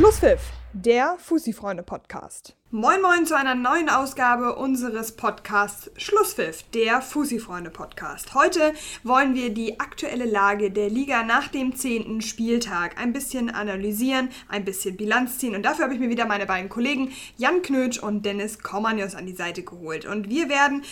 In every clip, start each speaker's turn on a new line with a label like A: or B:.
A: Schlusspfiff, der Fussi-Freunde-Podcast. Moin Moin zu einer neuen Ausgabe unseres Podcasts Schlusspfiff, der Fussi-Freunde-Podcast. Heute wollen wir die aktuelle Lage der Liga nach dem 10. Spieltag ein bisschen analysieren, ein bisschen Bilanz ziehen und dafür habe ich mir wieder meine beiden Kollegen Jan Knötsch und Dennis Komanios an die Seite geholt. Und wir werden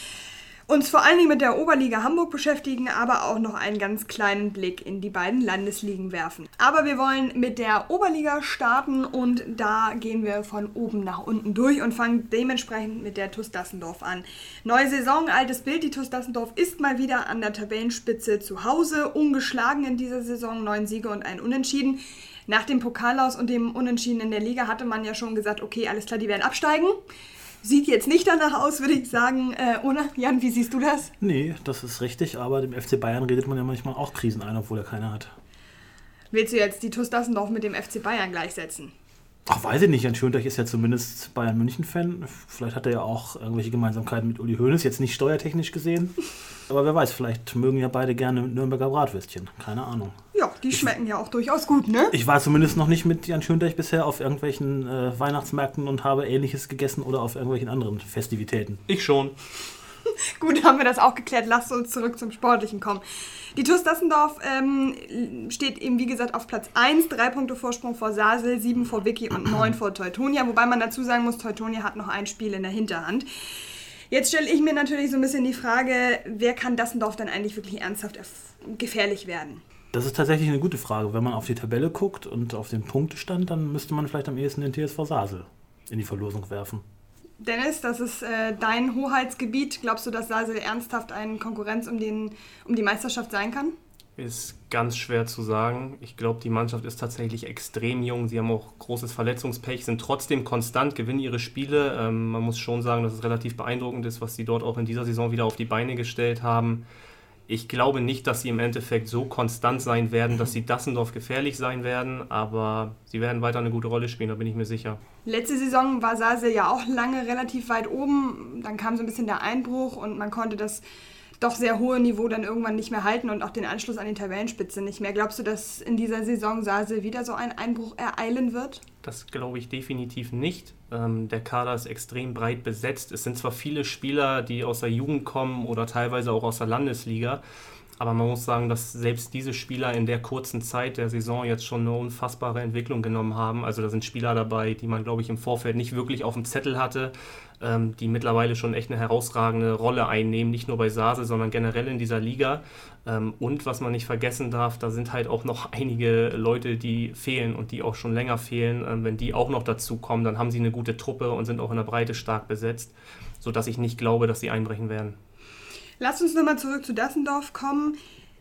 A: uns vor allen Dingen mit der Oberliga Hamburg beschäftigen, aber auch noch einen ganz kleinen Blick in die beiden Landesligen werfen. Aber wir wollen mit der Oberliga starten und da gehen wir von oben nach unten durch und fangen dementsprechend mit der TuS Dassendorf an. Neue Saison, altes Bild. Die TuS Dassendorf ist mal wieder an der Tabellenspitze zu Hause, ungeschlagen in dieser Saison, neun Siege und ein Unentschieden. Nach dem Pokalaus und dem Unentschieden in der Liga hatte man ja schon gesagt, okay, alles klar, die werden absteigen. Sieht jetzt nicht danach aus, würde ich sagen. Äh, oder? Jan, wie siehst du das?
B: Nee, das ist richtig, aber dem FC Bayern redet man ja manchmal auch Krisen ein, obwohl er keine hat.
A: Willst du jetzt die TuS Dassendorf mit dem FC Bayern gleichsetzen?
B: Ach, weiß ich nicht. Jan Schönteich ist ja zumindest Bayern München-Fan. Vielleicht hat er ja auch irgendwelche Gemeinsamkeiten mit Uli Hoeneß, jetzt nicht steuertechnisch gesehen. Aber wer weiß, vielleicht mögen ja beide gerne Nürnberger Bratwürstchen. Keine Ahnung.
A: Ja, die schmecken ja auch durchaus gut, ne?
B: Ich war zumindest noch nicht mit Jan Schönteich bisher auf irgendwelchen äh, Weihnachtsmärkten und habe ähnliches gegessen oder auf irgendwelchen anderen Festivitäten.
C: Ich schon.
A: Gut, haben wir das auch geklärt. Lasst uns zurück zum Sportlichen kommen. Die TuS Dassendorf ähm, steht eben, wie gesagt, auf Platz 1. Drei Punkte Vorsprung vor Sasel, sieben vor Vicky und neun vor Teutonia. Wobei man dazu sagen muss, Teutonia hat noch ein Spiel in der Hinterhand. Jetzt stelle ich mir natürlich so ein bisschen die Frage, wer kann Dassendorf denn eigentlich wirklich ernsthaft gefährlich werden?
B: Das ist tatsächlich eine gute Frage. Wenn man auf die Tabelle guckt und auf den Punktestand, dann müsste man vielleicht am ehesten den TSV Sasel in die Verlosung werfen.
A: Dennis, das ist äh, dein Hoheitsgebiet. Glaubst du, dass Sasel ernsthaft eine Konkurrenz um, den, um die Meisterschaft sein kann?
C: Ist ganz schwer zu sagen. Ich glaube, die Mannschaft ist tatsächlich extrem jung. Sie haben auch großes Verletzungspech, sind trotzdem konstant, gewinnen ihre Spiele. Ähm, man muss schon sagen, dass es relativ beeindruckend ist, was sie dort auch in dieser Saison wieder auf die Beine gestellt haben. Ich glaube nicht, dass sie im Endeffekt so konstant sein werden, dass sie Dassendorf gefährlich sein werden, aber sie werden weiter eine gute Rolle spielen, da bin ich mir sicher.
A: Letzte Saison war Sase ja auch lange relativ weit oben. Dann kam so ein bisschen der Einbruch und man konnte das doch sehr hohe Niveau dann irgendwann nicht mehr halten und auch den Anschluss an die Tabellenspitze nicht mehr. Glaubst du, dass in dieser Saison Sase wieder so ein Einbruch ereilen wird?
C: Das glaube ich definitiv nicht. Ähm, der Kader ist extrem breit besetzt. Es sind zwar viele Spieler, die aus der Jugend kommen oder teilweise auch aus der Landesliga, aber man muss sagen, dass selbst diese Spieler in der kurzen Zeit der Saison jetzt schon eine unfassbare Entwicklung genommen haben. Also da sind Spieler dabei, die man, glaube ich, im Vorfeld nicht wirklich auf dem Zettel hatte, ähm, die mittlerweile schon echt eine herausragende Rolle einnehmen, nicht nur bei Sase, sondern generell in dieser Liga. Ähm, und was man nicht vergessen darf, da sind halt auch noch einige Leute, die fehlen und die auch schon länger fehlen. Ähm, wenn die auch noch dazu kommen, dann haben sie eine gute Truppe und sind auch in der Breite stark besetzt, sodass ich nicht glaube, dass sie einbrechen werden.
A: Lass uns nochmal zurück zu Dassendorf kommen.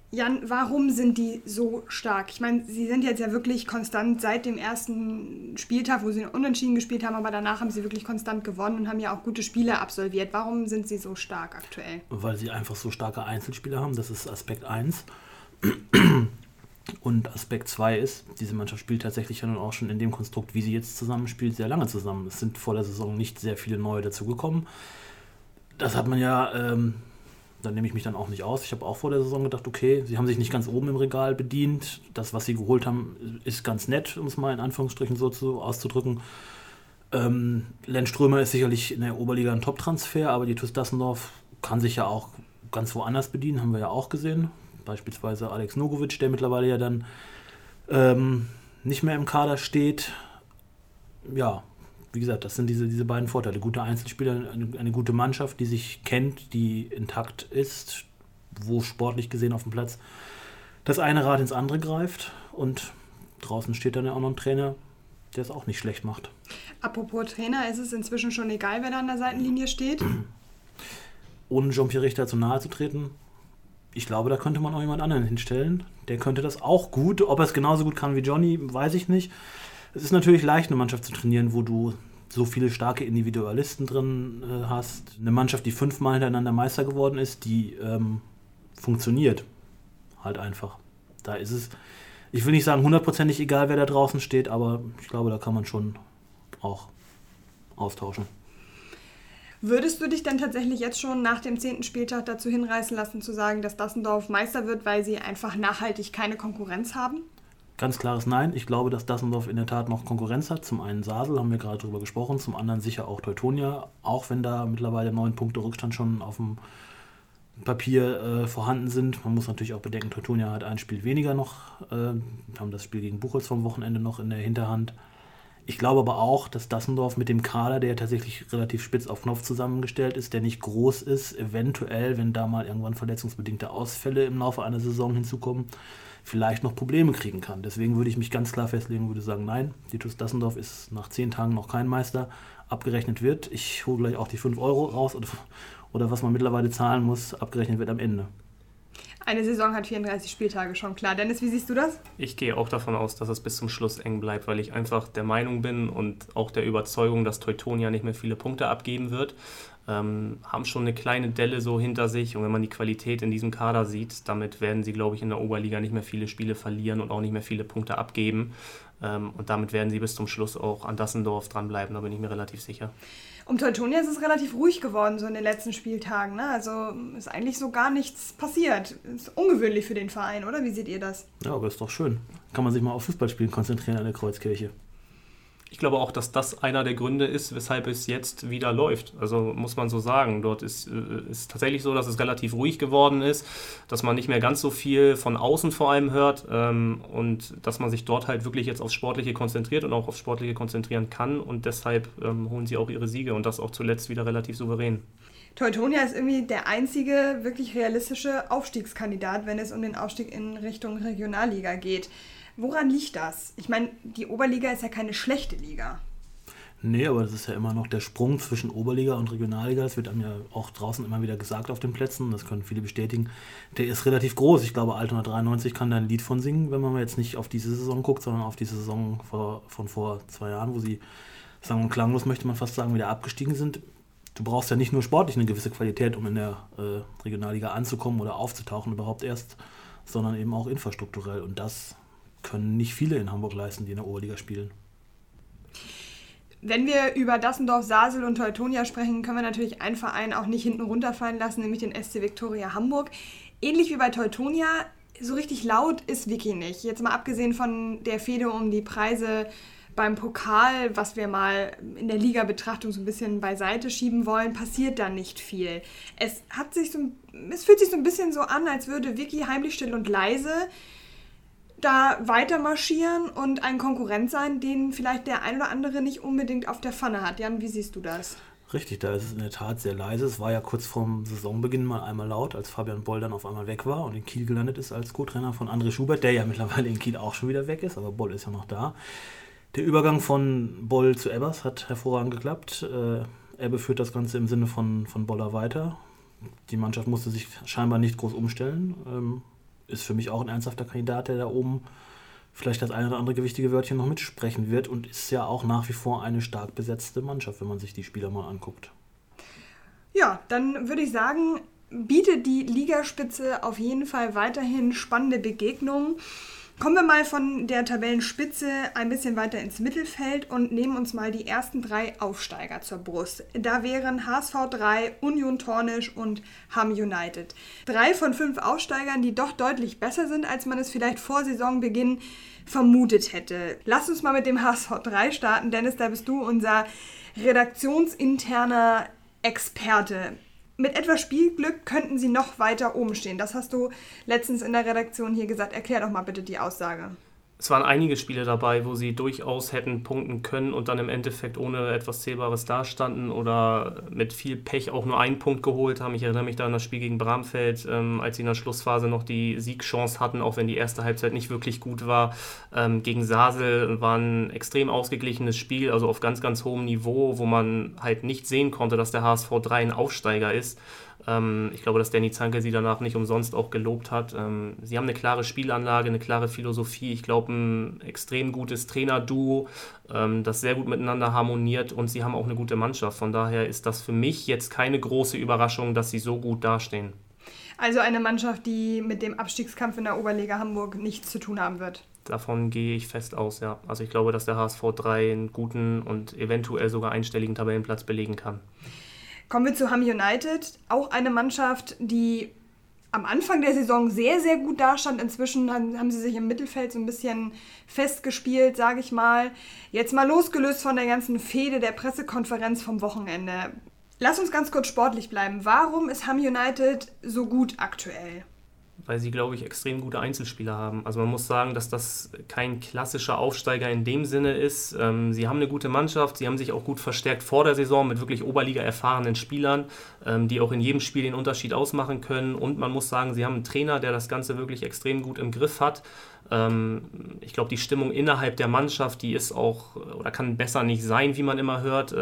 A: Jan, warum sind die so stark? Ich meine, sie sind jetzt ja wirklich konstant seit dem ersten Spieltag, wo sie unentschieden gespielt haben, aber danach haben sie wirklich konstant gewonnen und haben ja auch gute Spiele absolviert. Warum sind sie so stark aktuell?
B: Weil sie einfach so starke Einzelspieler haben, das ist Aspekt 1. Und Aspekt 2 ist, diese Mannschaft spielt tatsächlich ja nun auch schon in dem Konstrukt, wie sie jetzt zusammenspielt, sehr lange zusammen. Es sind vor der Saison nicht sehr viele neue dazugekommen. Das hat man ja ähm, da nehme ich mich dann auch nicht aus. Ich habe auch vor der Saison gedacht, okay, sie haben sich nicht ganz oben im Regal bedient. Das, was sie geholt haben, ist ganz nett, um es mal in Anführungsstrichen so zu, auszudrücken. Ähm, Len Strömer ist sicherlich in der Oberliga ein Top-Transfer, aber die TuS Dassendorf kann sich ja auch ganz woanders bedienen, haben wir ja auch gesehen. Beispielsweise Alex Nogovic, der mittlerweile ja dann ähm, nicht mehr im Kader steht. Ja, wie gesagt, das sind diese, diese beiden Vorteile. Gute Einzelspieler, eine, eine gute Mannschaft, die sich kennt, die intakt ist, wo sportlich gesehen auf dem Platz das eine Rad ins andere greift und draußen steht dann ja auch noch ein Trainer, der es auch nicht schlecht macht.
A: Apropos Trainer, ist es inzwischen schon egal, wer da an der Seitenlinie steht?
B: Ohne Jean-Pierre Richter zu nahe zu treten, ich glaube, da könnte man auch jemand anderen hinstellen. Der könnte das auch gut. Ob er es genauso gut kann wie Johnny, weiß ich nicht. Es ist natürlich leicht, eine Mannschaft zu trainieren, wo du so viele starke Individualisten drin äh, hast. Eine Mannschaft, die fünfmal hintereinander Meister geworden ist, die ähm, funktioniert halt einfach. Da ist es, ich will nicht sagen hundertprozentig egal, wer da draußen steht, aber ich glaube, da kann man schon auch austauschen.
A: Würdest du dich dann tatsächlich jetzt schon nach dem zehnten Spieltag dazu hinreißen lassen, zu sagen, dass Dassendorf Meister wird, weil sie einfach nachhaltig keine Konkurrenz haben?
B: Ganz klares Nein. Ich glaube, dass Dassendorf in der Tat noch Konkurrenz hat. Zum einen Sasel, haben wir gerade drüber gesprochen, zum anderen sicher auch Teutonia, auch wenn da mittlerweile neun Punkte Rückstand schon auf dem Papier äh, vorhanden sind. Man muss natürlich auch bedenken, Teutonia hat ein Spiel weniger noch. Äh, haben das Spiel gegen Buchholz vom Wochenende noch in der Hinterhand. Ich glaube aber auch, dass Dassendorf mit dem Kader, der tatsächlich relativ spitz auf Knopf zusammengestellt ist, der nicht groß ist, eventuell, wenn da mal irgendwann verletzungsbedingte Ausfälle im Laufe einer Saison hinzukommen, vielleicht noch Probleme kriegen kann. Deswegen würde ich mich ganz klar festlegen und würde sagen, nein, die TuS Dassendorf ist nach zehn Tagen noch kein Meister. Abgerechnet wird. Ich hole gleich auch die 5 Euro raus oder, oder was man mittlerweile zahlen muss, abgerechnet wird am Ende.
A: Eine Saison hat 34 Spieltage schon klar. Dennis, wie siehst du das?
C: Ich gehe auch davon aus, dass es bis zum Schluss eng bleibt, weil ich einfach der Meinung bin und auch der Überzeugung, dass Teutonia nicht mehr viele Punkte abgeben wird. Ähm, haben schon eine kleine Delle so hinter sich und wenn man die Qualität in diesem Kader sieht, damit werden sie, glaube ich, in der Oberliga nicht mehr viele Spiele verlieren und auch nicht mehr viele Punkte abgeben. Ähm, und damit werden sie bis zum Schluss auch an Dassendorf dranbleiben, da bin ich mir relativ sicher.
A: Um Teutonia ist es relativ ruhig geworden, so in den letzten Spieltagen. Ne? Also ist eigentlich so gar nichts passiert. Ist ungewöhnlich für den Verein, oder? Wie seht ihr das?
B: Ja, aber ist doch schön. Kann man sich mal auf Fußballspielen konzentrieren an der Kreuzkirche
C: ich glaube auch, dass das einer der Gründe ist, weshalb es jetzt wieder läuft. Also muss man so sagen. Dort ist es äh, tatsächlich so, dass es relativ ruhig geworden ist, dass man nicht mehr ganz so viel von außen vor allem hört ähm, und dass man sich dort halt wirklich jetzt aufs Sportliche konzentriert und auch aufs Sportliche konzentrieren kann und deshalb ähm, holen sie auch ihre Siege und das auch zuletzt wieder relativ souverän.
A: Teutonia ist irgendwie der einzige wirklich realistische Aufstiegskandidat, wenn es um den Aufstieg in Richtung Regionalliga geht. Woran liegt das? Ich meine, die Oberliga ist ja keine schlechte Liga.
B: Nee, aber das ist ja immer noch der Sprung zwischen Oberliga und Regionalliga. Das wird einem ja auch draußen immer wieder gesagt auf den Plätzen. Das können viele bestätigen. Der ist relativ groß. Ich glaube, Altona 93 kann da ein Lied von singen, wenn man jetzt nicht auf diese Saison guckt, sondern auf die Saison von vor zwei Jahren, wo sie sagen und klanglos, möchte man fast sagen, wieder abgestiegen sind. Du brauchst ja nicht nur sportlich eine gewisse Qualität, um in der äh, Regionalliga anzukommen oder aufzutauchen überhaupt erst, sondern eben auch infrastrukturell. Und das können nicht viele in Hamburg leisten, die in der Oberliga spielen.
A: Wenn wir über Dassendorf, Sasel und Teutonia sprechen, können wir natürlich einen Verein auch nicht hinten runterfallen lassen, nämlich den SC Viktoria Hamburg. Ähnlich wie bei Teutonia, so richtig laut ist Vicky nicht. Jetzt mal abgesehen von der Fehde um die Preise beim Pokal, was wir mal in der Liga-Betrachtung so ein bisschen beiseite schieben wollen, passiert da nicht viel. Es, hat sich so, es fühlt sich so ein bisschen so an, als würde Vicky heimlich still und leise da weiter marschieren und ein Konkurrent sein, den vielleicht der ein oder andere nicht unbedingt auf der Pfanne hat. Jan, wie siehst du das?
B: Richtig, da ist es in der Tat sehr leise. Es war ja kurz vorm Saisonbeginn mal einmal laut, als Fabian Boll dann auf einmal weg war und in Kiel gelandet ist als Co-Trainer von André Schubert, der ja mittlerweile in Kiel auch schon wieder weg ist, aber Boll ist ja noch da. Der Übergang von Boll zu Ebbers hat hervorragend geklappt. Äh, Ebbe führt das Ganze im Sinne von, von Boller weiter. Die Mannschaft musste sich scheinbar nicht groß umstellen. Ähm, ist für mich auch ein ernsthafter Kandidat, der da oben vielleicht das eine oder andere gewichtige Wörtchen noch mitsprechen wird und ist ja auch nach wie vor eine stark besetzte Mannschaft, wenn man sich die Spieler mal anguckt.
A: Ja, dann würde ich sagen, bietet die Ligaspitze auf jeden Fall weiterhin spannende Begegnungen. Kommen wir mal von der Tabellenspitze ein bisschen weiter ins Mittelfeld und nehmen uns mal die ersten drei Aufsteiger zur Brust. Da wären HSV 3, Union Tornisch und Ham United. Drei von fünf Aufsteigern, die doch deutlich besser sind, als man es vielleicht vor Saisonbeginn vermutet hätte. Lass uns mal mit dem HSV 3 starten. Dennis, da bist du unser redaktionsinterner Experte mit etwas Spielglück könnten sie noch weiter oben stehen. Das hast du letztens in der Redaktion hier gesagt. Erklär doch mal bitte die Aussage
C: es waren einige Spiele dabei, wo sie durchaus hätten punkten können und dann im Endeffekt ohne etwas Zählbares dastanden oder mit viel Pech auch nur einen Punkt geholt haben. Ich erinnere mich da an das Spiel gegen Bramfeld, ähm, als sie in der Schlussphase noch die Siegchance hatten, auch wenn die erste Halbzeit nicht wirklich gut war. Ähm, gegen Sasel war ein extrem ausgeglichenes Spiel, also auf ganz, ganz hohem Niveau, wo man halt nicht sehen konnte, dass der HSV 3 ein Aufsteiger ist. Ähm, ich glaube, dass Danny Zanke sie danach nicht umsonst auch gelobt hat. Ähm, sie haben eine klare Spielanlage, eine klare Philosophie. Ich glaube, ein extrem gutes Trainerduo, ähm, das sehr gut miteinander harmoniert und sie haben auch eine gute Mannschaft. Von daher ist das für mich jetzt keine große Überraschung, dass sie so gut dastehen.
A: Also eine Mannschaft, die mit dem Abstiegskampf in der Oberliga Hamburg nichts zu tun haben wird.
C: Davon gehe ich fest aus, ja. Also ich glaube, dass der HSV 3 einen guten und eventuell sogar einstelligen Tabellenplatz belegen kann.
A: Kommen wir zu Ham United, auch eine Mannschaft, die am Anfang der Saison sehr, sehr gut dastand. Inzwischen haben sie sich im Mittelfeld so ein bisschen festgespielt, sage ich mal. Jetzt mal losgelöst von der ganzen Fehde der Pressekonferenz vom Wochenende. Lass uns ganz kurz sportlich bleiben. Warum ist Ham United so gut aktuell?
C: Weil sie, glaube ich, extrem gute Einzelspieler haben. Also man muss sagen, dass das kein klassischer Aufsteiger in dem Sinne ist. Ähm, sie haben eine gute Mannschaft, sie haben sich auch gut verstärkt vor der Saison mit wirklich Oberliga erfahrenen Spielern, ähm, die auch in jedem Spiel den Unterschied ausmachen können. Und man muss sagen, sie haben einen Trainer, der das Ganze wirklich extrem gut im Griff hat. Ähm, ich glaube, die Stimmung innerhalb der Mannschaft, die ist auch oder kann besser nicht sein, wie man immer hört.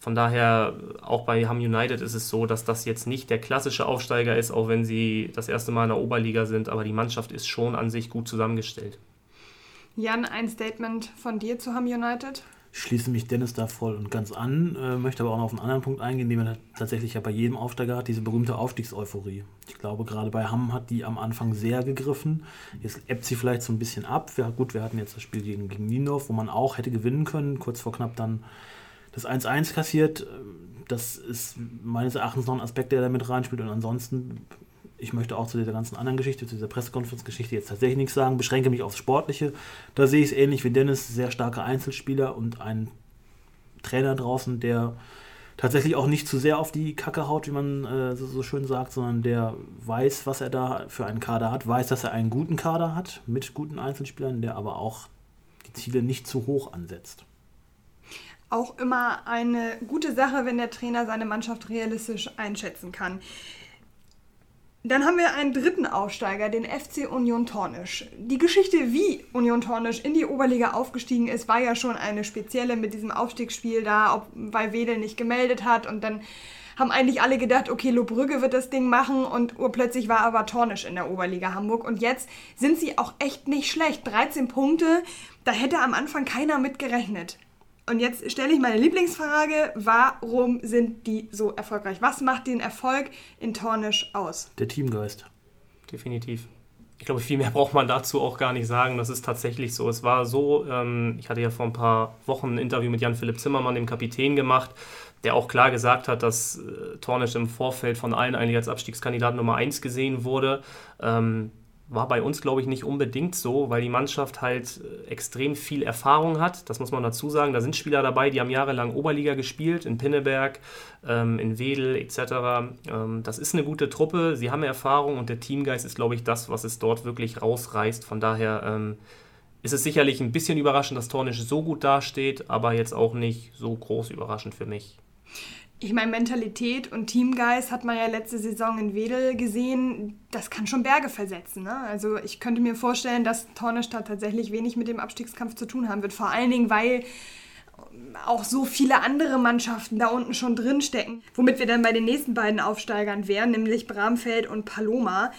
C: Von daher, auch bei Ham United ist es so, dass das jetzt nicht der klassische Aufsteiger ist, auch wenn sie das erste Mal in der Oberliga sind, aber die Mannschaft ist schon an sich gut zusammengestellt.
A: Jan, ein Statement von dir zu Ham United?
B: Ich schließe mich Dennis da voll und ganz an, äh, möchte aber auch noch auf einen anderen Punkt eingehen, den man tatsächlich ja bei jedem Aufsteiger hat, diese berühmte Aufstiegseuphorie. Ich glaube, gerade bei Hamm hat die am Anfang sehr gegriffen. Jetzt ebbt sie vielleicht so ein bisschen ab. Wir, gut, wir hatten jetzt das Spiel gegen, gegen Niendorf, wo man auch hätte gewinnen können, kurz vor knapp dann das 1-1 kassiert. Das ist meines Erachtens noch ein Aspekt, der da mit reinspielt. Und ansonsten, ich möchte auch zu dieser ganzen anderen Geschichte, zu dieser Pressekonferenzgeschichte jetzt tatsächlich nichts sagen, beschränke mich aufs Sportliche. Da sehe ich es ähnlich wie Dennis, sehr starke Einzelspieler und ein Trainer draußen, der tatsächlich auch nicht zu sehr auf die Kacke haut, wie man äh, so, so, schön sagt, sondern der weiß, was er da für einen Kader hat, weiß, dass er einen guten Kader hat mit guten Einzelspielern, der aber auch die Ziele nicht zu hoch ansetzt
A: auch immer eine gute Sache, wenn der Trainer seine Mannschaft realistisch einschätzen kann. Dann haben wir einen dritten Aufsteiger, den FC Union Tornisch. Die Geschichte, wie Union Tornisch in die Oberliga aufgestiegen ist, war ja schon eine spezielle mit diesem Aufstiegsspiel da, ob, weil Wedel nicht gemeldet hat und dann haben eigentlich alle gedacht, okay, Lobrügge wird das Ding machen und urplötzlich war aber Tornisch in der Oberliga Hamburg und jetzt sind sie auch echt nicht schlecht. 13 Punkte, da hätte am Anfang keiner mit gerechnet. Und jetzt stelle ich meine Lieblingsfrage: Warum sind die so erfolgreich? Was macht den Erfolg in Tornisch aus?
B: Der Teamgeist.
C: Definitiv. Ich glaube, viel mehr braucht man dazu auch gar nicht sagen. Das ist tatsächlich so. Es war so, ähm, ich hatte ja vor ein paar Wochen ein Interview mit Jan-Philipp Zimmermann, dem Kapitän, gemacht, der auch klar gesagt hat, dass äh, Tornisch im Vorfeld von allen eigentlich als Abstiegskandidat Nummer 1 gesehen wurde. Ähm, war bei uns, glaube ich, nicht unbedingt so, weil die Mannschaft halt äh, extrem viel Erfahrung hat. Das muss man dazu sagen. Da sind Spieler dabei, die haben jahrelang Oberliga gespielt, in Pinneberg, ähm, in Wedel etc. Ähm, das ist eine gute Truppe. Sie haben Erfahrung und der Teamgeist ist, glaube ich, das, was es dort wirklich rausreißt. Von daher ähm, ist es sicherlich ein bisschen überraschend, dass Tornisch so gut dasteht, aber jetzt auch nicht so groß überraschend für mich
A: ich meine, Mentalität und Teamgeist hat man ja letzte Saison in Wedel gesehen. Das kann schon Berge versetzen. Ne? Also ich könnte mir vorstellen, dass Tornestadt tatsächlich wenig mit dem Abstiegskampf zu tun haben wird. Vor allen Dingen, weil auch so viele andere Mannschaften da unten schon drin stecken. Womit wir dann bei den nächsten beiden Aufsteigern wären, nämlich Bramfeld und Paloma.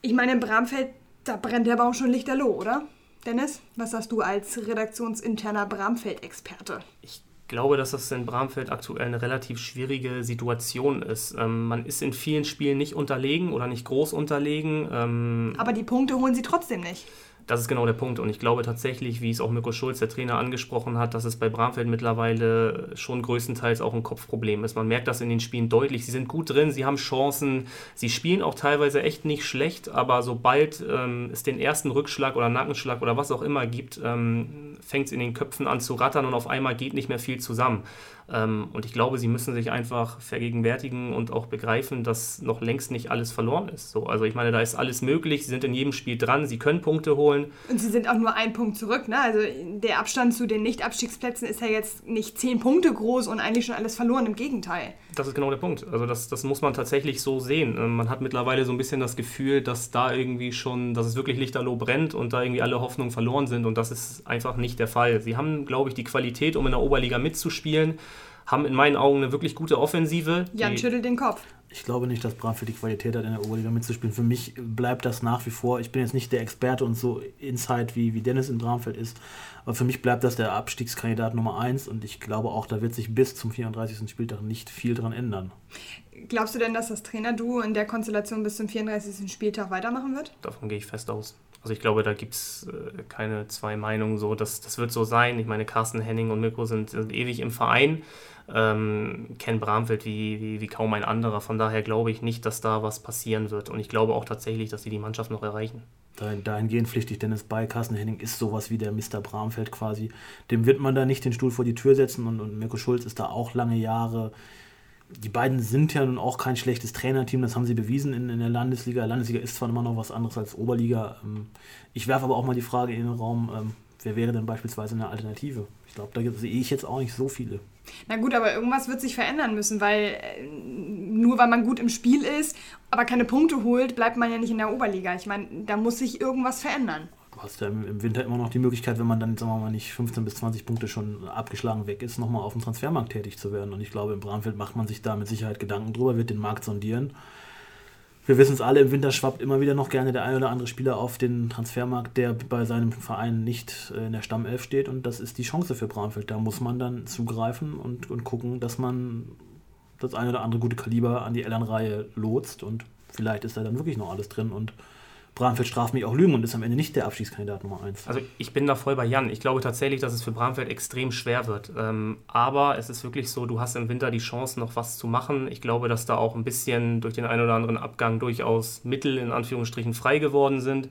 A: Ich meine, in Bramfeld, da brennt der Baum schon lichterloh, oder? Dennis, was sagst du als redaktionsinterner Bramfeld-Experte?
C: Ich glaube, dass das in Bramfeld aktuell eine relativ schwierige Situation ist. Ähm, man ist in vielen Spielen nicht unterlegen oder nicht groß unterlegen.
A: Ähm, Aber die Punkte holen sie trotzdem nicht.
C: Das ist genau der Punkt. Und ich glaube tatsächlich, wie es auch Mirko Schulz, der Trainer, angesprochen hat, dass es bei Bramfeld mittlerweile schon größtenteils auch ein Kopfproblem ist. Man merkt das in den Spielen deutlich. Sie sind gut drin, sie haben Chancen, sie spielen auch teilweise echt nicht schlecht, aber sobald ähm, es den ersten Rückschlag oder Nackenschlag oder was auch immer gibt, ähm, fängt es in den Köpfen an zu rattern und auf einmal geht nicht mehr viel zusammen. Ähm, und ich glaube, sie müssen sich einfach vergegenwärtigen und auch begreifen, dass noch längst nicht alles verloren ist. So, also ich meine, da ist alles möglich, sie sind in jedem Spiel dran, sie können Punkte holen.
A: Und sie sind auch nur ein Punkt zurück. Ne? Also der Abstand zu den Nicht-Abstiegsplätzen ist ja jetzt nicht zehn Punkte groß und eigentlich schon alles verloren, im Gegenteil.
C: Das ist genau der Punkt. Also das, das muss man tatsächlich so sehen. Ähm, man hat mittlerweile so ein bisschen das Gefühl, dass da irgendwie schon, dass es wirklich lichterloh brennt und da irgendwie alle Hoffnungen verloren sind und das ist einfach nicht der Fall. Sie haben, glaube ich, die Qualität, um in der Oberliga mitzuspielen haben in meinen Augen eine wirklich gute Offensive.
A: Jan schüttelt den Kopf.
B: Ich glaube nicht, dass Bramfeld die Qualität hat, in der Oberliga mitzuspielen. Für mich bleibt das nach wie vor, ich bin jetzt nicht der Experte und so inside wie, wie Dennis in Bramfeld ist, aber für mich bleibt das der Abstiegskandidat Nummer 1 und ich glaube auch, da wird sich bis zum 34. Spieltag nicht viel dran ändern.
A: Glaubst du denn, dass das Trainerduo in der Konstellation bis zum 34. Spieltag weitermachen wird?
C: Davon gehe ich fest aus. Also ich glaube, da gibt es äh, keine zwei Meinungen so. Das, das wird so sein. Ich meine, Carsten Henning und Mirko sind, sind ewig im Verein, ähm, kennen Bramfeld wie, wie, wie kaum ein anderer. Von daher glaube ich nicht, dass da was passieren wird. Und ich glaube auch tatsächlich, dass sie die Mannschaft noch erreichen.
B: Dahin, dahingehend pflichtig Dennis bei. Carsten Henning ist sowas wie der Mr. Bramfeld quasi. Dem wird man da nicht den Stuhl vor die Tür setzen und, und Mirko Schulz ist da auch lange Jahre die beiden sind ja nun auch kein schlechtes Trainerteam, das haben sie bewiesen in, in der Landesliga. Landesliga ist zwar immer noch was anderes als Oberliga. Ähm, ich werfe aber auch mal die Frage in den Raum, ähm, wer wäre denn beispielsweise eine Alternative? Ich glaube, da sehe ich jetzt auch nicht so viele.
A: Na gut, aber irgendwas wird sich verändern müssen, weil äh, nur weil man gut im Spiel ist, aber keine Punkte holt, bleibt man ja nicht in der Oberliga. Ich meine, da muss sich irgendwas verändern
B: du hast ja im, Winter immer noch die Möglichkeit, wenn man dann, sagen wir mal, nicht 15 bis 20 Punkte schon abgeschlagen weg ist, nochmal auf dem Transfermarkt tätig zu werden. Und ich glaube, im Bramfeld macht man sich da mit Sicherheit Gedanken drüber, wird den Markt sondieren. Wir wissen es alle, im Winter schwappt immer wieder noch gerne der ein oder andere Spieler auf den Transfermarkt, der bei seinem Verein nicht äh, in der Stammelf steht. Und das ist die Chance für Bramfeld. Da muss man dann zugreifen und, und gucken, dass man das ein oder andere gute Kaliber an die Elternreihe lotst. Und vielleicht ist da dann wirklich noch alles drin. Und Bramfeld straft mich auch Lügen und ist am Ende nicht der Abstiegskandidat Nummer 1.
C: Also ich bin da voll bei Jan. Ich glaube tatsächlich, dass es für Bramfeld extrem schwer wird. Ähm, aber es ist wirklich so, du hast im Winter die Chance, noch was zu machen. Ich glaube, dass da auch ein bisschen durch den einen oder anderen Abgang durchaus Mittel in Anführungsstrichen frei geworden sind,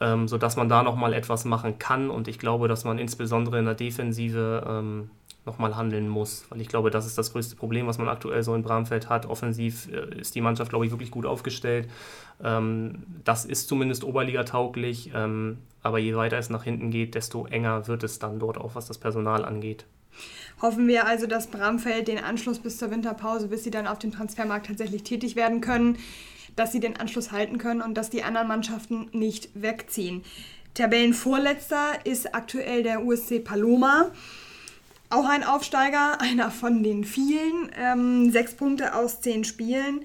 C: ähm, sodass man da nochmal etwas machen kann. Und ich glaube, dass man insbesondere in der Defensive ähm, nochmal handeln muss. Weil ich glaube, das ist das größte Problem, was man aktuell so in Bramfeld hat. Offensiv äh, ist die Mannschaft, glaube ich, wirklich gut aufgestellt. Ähm, das ist zumindest Oberliga-tauglich. Ähm, aber je weiter es nach hinten geht, desto enger wird es dann dort auch, was das Personal angeht.
A: Hoffen wir also, dass Bramfeld den Anschluss bis zur Winterpause, bis sie dann auf dem Transfermarkt tatsächlich tätig werden können, dass sie den Anschluss halten können und dass die anderen Mannschaften nicht wegziehen. Tabellenvorletzter ist aktuell der USC Paloma. Auch ein Aufsteiger, einer von den vielen. Ähm, sechs Punkte aus zehn Spielen.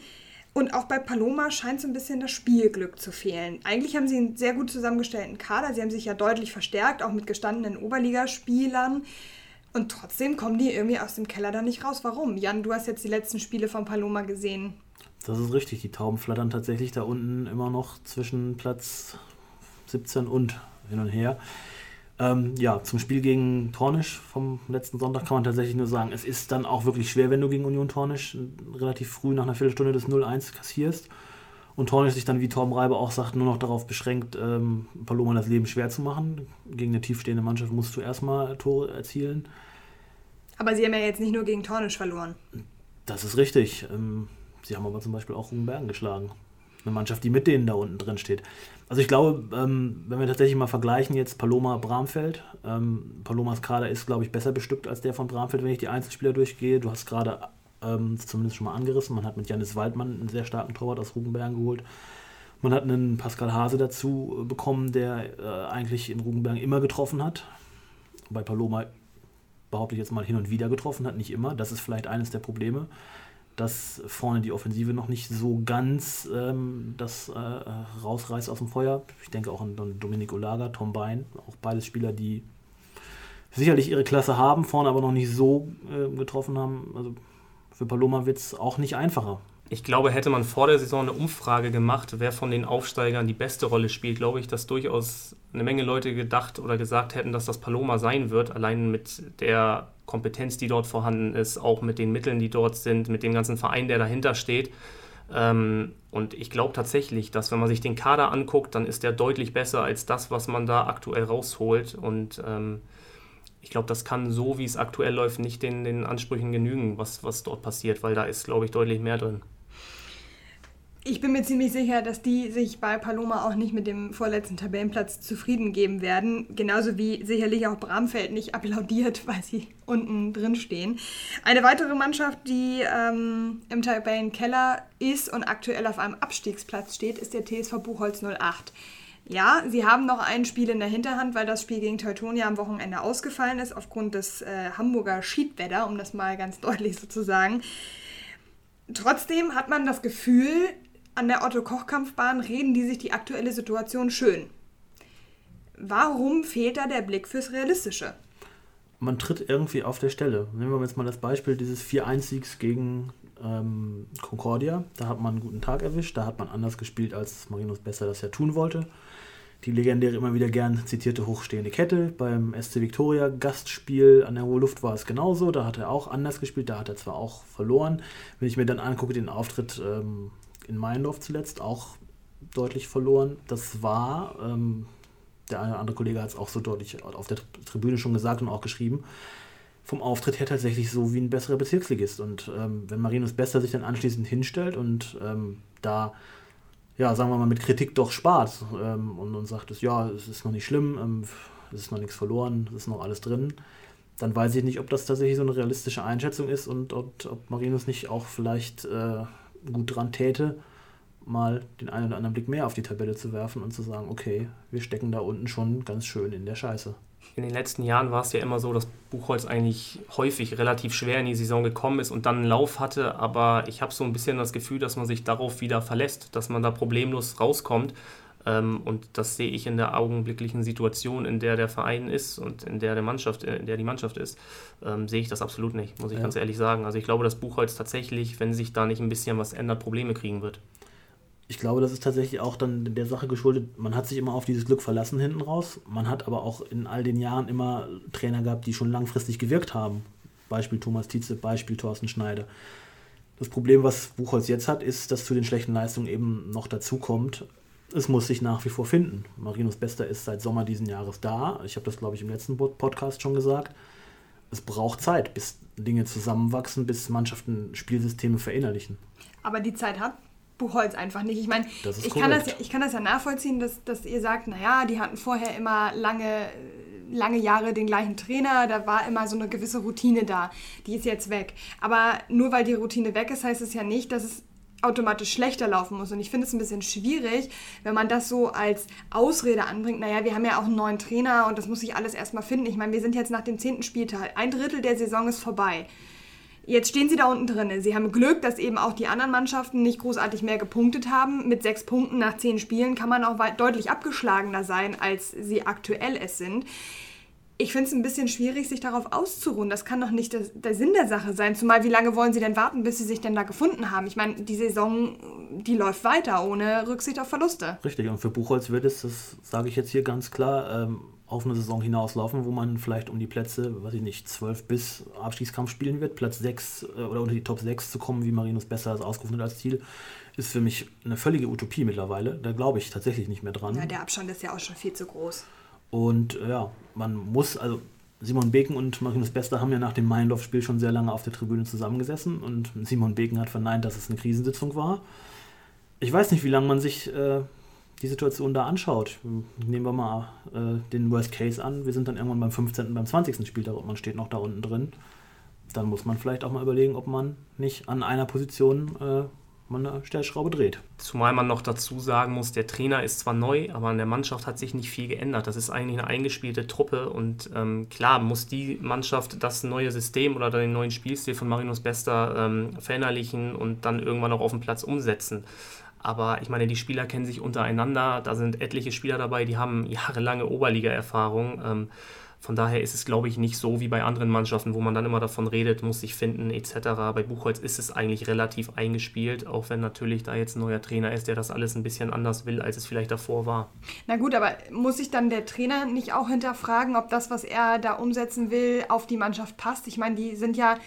A: Und auch bei Paloma scheint so ein bisschen das Spielglück zu fehlen. Eigentlich haben sie einen sehr gut zusammengestellten Kader. Sie haben sich ja deutlich verstärkt, auch mit gestandenen Oberligaspielern. Und trotzdem kommen die irgendwie aus dem Keller da nicht raus. Warum? Jan, du hast jetzt die letzten Spiele von Paloma gesehen.
B: Das ist richtig. Die Tauben flattern tatsächlich da unten immer noch zwischen Platz 17 und hin und her. Ähm, ja, zum Spiel gegen Tornisch vom letzten Sonntag kann man tatsächlich nur sagen, es ist dann auch wirklich schwer, wenn du gegen Union Tornisch relativ früh nach einer Viertelstunde das 0-1 kassierst und Tornisch sich dann, wie Torben Reiber auch sagt, nur noch darauf beschränkt, ähm, Paloma das Leben schwer zu machen. Gegen eine tiefstehende Mannschaft musst du erstmal Tore erzielen.
A: Aber sie haben ja jetzt nicht nur gegen Tornisch verloren.
B: Das ist richtig. Ähm, sie haben aber zum Beispiel auch Rugenbergen geschlagen. Eine Mannschaft, die mit denen da unten drin steht. Also ich glaube, ähm, wenn wir tatsächlich mal vergleichen jetzt Paloma Bramfeld, ähm, Palomas Kader ist, glaube ich, besser bestückt als der von Bramfeld, wenn ich die Einzelspieler durchgehe. Du hast gerade ähm, zumindest schon mal angerissen, man hat mit Janis Waldmann einen sehr starken Torwart aus Rugenbergen geholt. Man hat einen Pascal Hase dazu bekommen, der äh, eigentlich in Rugenbergen immer getroffen hat. Bei Paloma behaupte ich jetzt mal hin und wieder getroffen hat, nicht immer. Das ist vielleicht eines der Probleme dass vorne die Offensive noch nicht so ganz ähm, das äh, rausreißt aus dem Feuer. Ich denke auch an Domenico Lager, Tom Bein, auch beides Spieler, die sicherlich ihre Klasse haben, vorne aber noch nicht so äh, getroffen haben. Also für Paloma wird es auch nicht einfacher.
C: Ich glaube, hätte man vor der Saison eine Umfrage gemacht, wer von den Aufsteigern die beste Rolle spielt, glaube ich, dass durchaus eine Menge Leute gedacht oder gesagt hätten, dass das Paloma sein wird, allein mit der Kompetenz, die dort vorhanden ist, auch mit den Mitteln, die dort sind, mit dem ganzen Verein, der dahinter steht. Ähm, und ich glaube tatsächlich, dass wenn man sich den Kader anguckt, dann ist der deutlich besser als das, was man da aktuell rausholt. Und ähm, ich glaube, das kann so, wie es aktuell läuft, nicht den, den Ansprüchen genügen, was, was dort passiert, weil da ist, glaube ich, deutlich mehr drin
A: ich bin mir ziemlich sicher, dass die sich bei Paloma auch nicht mit dem vorletzten Tabellenplatz zufrieden geben werden. Genauso wie sicherlich auch Bramfeld nicht applaudiert, weil sie unten drin stehen. Eine weitere Mannschaft, die ähm, im Tabellenkeller ist und aktuell auf einem Abstiegsplatz steht, ist der TSV Buchholz 08. Ja, sie haben noch ein Spiel in der Hinterhand, weil das Spiel gegen Teutonia am Wochenende ausgefallen ist, aufgrund des äh, Hamburger Schiedwetter, um das mal ganz deutlich so zu sagen. Trotzdem hat man das Gefühl, an der Otto-Koch-Kampfbahn reden die sich die aktuelle Situation schön. Warum fehlt da der Blick fürs Realistische?
B: Man tritt irgendwie auf der Stelle. Nehmen wir jetzt mal das Beispiel dieses 4-1-Siegs gegen ähm, Concordia. Da hat man einen guten Tag erwischt, da hat man anders gespielt, als Marinus Besser das ja tun wollte. die legendäre immer wieder gern zitierte hochstehende Kette. Beim SC Victoria Gastspiel an der Hohe Luft war es genauso. Da hat er auch anders gespielt. Da hat er zwar auch verloren. Wenn ich mir dann angucke, den Auftritt ähm, in Meindorf zuletzt auch deutlich verloren. Das war, ähm, der eine oder andere Kollege hat es auch so deutlich auf der Tribüne schon gesagt und auch geschrieben, vom Auftritt her tatsächlich so wie ein besserer Bezirksligist. Und ähm, wenn Marinus Bester sich dann anschließend hinstellt und ähm, da ja, sagen wir mal, mit Kritik doch spart ähm, und, und sagt, es, ja, es ist noch nicht schlimm, ähm, es ist noch nichts verloren, es ist noch alles drin, dann weiß ich nicht, ob das tatsächlich so eine realistische Einschätzung ist und ob, ob Marinus nicht auch vielleicht äh, gut dran täte, mal den einen oder anderen Blick mehr auf die Tabelle zu werfen und zu sagen, okay, wir stecken da unten schon ganz schön in der Scheiße
C: in den letzten Jahren war es ja immer so, dass Buchholz eigentlich häufig relativ schwer in die Saison gekommen ist und dann einen Lauf hatte. Aber ich habe so ein bisschen das Gefühl, dass man sich darauf wieder verlässt, dass man da problemlos rauskommt. Ähm, und das sehe ich in der augenblicklichen Situation, in der der Verein ist und in der, der Mannschaft, in der die Mannschaft ist, ähm, sehe ich das absolut nicht, muss ich ja. ganz ehrlich sagen. Also ich glaube, dass Buchholz tatsächlich, wenn sich da nicht ein bisschen was ändert, Probleme kriegen wird
B: ich glaube, das ist tatsächlich auch dann der Sache geschuldet. Man hat sich immer auf dieses Glück verlassen hinten raus. Man hat aber auch in all den Jahren immer Trainer gehabt, die schon langfristig gewirkt haben. Beispiel Thomas Tietze, Beispiel Thorsten Schneider. Das Problem, was Buchholz jetzt hat, ist, dass zu den schlechten Leistungen eben noch dazu kommt, es muss sich nach wie vor finden. Marinus Bester ist seit Sommer diesen Jahres da. Ich habe das, glaube ich, im letzten Podcast schon gesagt. Es braucht Zeit, bis Dinge zusammenwachsen, bis Mannschaften Spielsysteme verinnerlichen.
A: Aber die Zeit hat Buchholz einfach nicht. Ich meine, ich, kann das, ja, ich kann das ja nachvollziehen, dass, dass ihr sagt, naja, die hatten vorher immer lange, lange Jahre den gleichen Trainer, da war immer so eine gewisse Routine da. Die ist jetzt weg. Aber nur weil die Routine weg ist, heißt es ja nicht, dass es automatisch schlechter laufen muss. Und ich finde es ein bisschen schwierig, wenn man das so als Ausrede anbringt. Naja, wir haben ja auch einen neuen Trainer und das muss sich alles erstmal finden. Ich meine, wir sind jetzt nach dem zehnten Spieltag. Ein Drittel der Saison ist vorbei. Jetzt stehen sie da unten drin. Sie haben Glück, dass eben auch die anderen Mannschaften nicht großartig mehr gepunktet haben. Mit sechs Punkten nach zehn Spielen kann man auch deutlich abgeschlagener sein, als sie aktuell es sind. Ich finde es ein bisschen schwierig, sich darauf auszuruhen. Das kann doch nicht der, der, Sinn der Sache sein. Zumal, wie lange wollen sie denn warten, bis sie sich denn da gefunden haben? Ich meine, die Saison, die läuft weiter, ohne Rücksicht auf Verluste.
B: Richtig, und für Buchholz wird es, das sage ich jetzt hier ganz klar, ähm, auf eine Saison hinauslaufen, wo man vielleicht um die Plätze, weiß ich nicht, 12 bis Abstiegskampf spielen wird. Platz 6 äh, oder unter die Top 6 zu kommen, wie Marinus besser als ausgerufen hat als Ziel, ist für mich eine völlige Utopie mittlerweile. Da glaube ich tatsächlich nicht mehr dran.
A: Ja, der Abstand ist ja auch schon viel zu groß.
B: Und äh, ja, man muss, also Simon Beken und Marinus Bester haben ja nach dem Meiendorf-Spiel schon sehr lange auf der Tribüne zusammengesessen und Simon Beken hat verneint, dass es eine Krisensitzung war. Ich weiß nicht, wie lange man sich äh, die Situation da anschaut, nehmen wir mal äh, den Worst Case an, wir sind dann irgendwann beim 15., beim 20. Spieltag und man steht noch da unten drin, dann muss man vielleicht auch mal überlegen, ob man nicht an einer Position äh, mal eine Stellschraube dreht.
C: Zumal man noch dazu sagen muss, der Trainer ist zwar neu, aber an der Mannschaft hat sich nicht viel geändert. Das ist eigentlich eine eingespielte Truppe und ähm, klar muss die Mannschaft das neue System oder den neuen Spielstil von Marinus Bester ähm, verinnerlichen und dann irgendwann auch auf dem Platz umsetzen. Aber ich meine, die Spieler kennen sich untereinander. Da sind etliche Spieler dabei, die haben jahrelange Oberliga-Erfahrung. Ähm, von daher ist es, glaube ich, nicht so wie bei anderen Mannschaften, wo man dann immer davon redet, muss sich finden etc. Bei Buchholz ist es eigentlich relativ eingespielt, auch wenn natürlich da jetzt ein neuer Trainer ist, der das alles ein bisschen anders will, als es vielleicht davor war.
A: Na gut, aber muss sich dann der Trainer nicht auch hinterfragen, ob das, was er da umsetzen will, auf die Mannschaft passt? Ich meine, die sind ja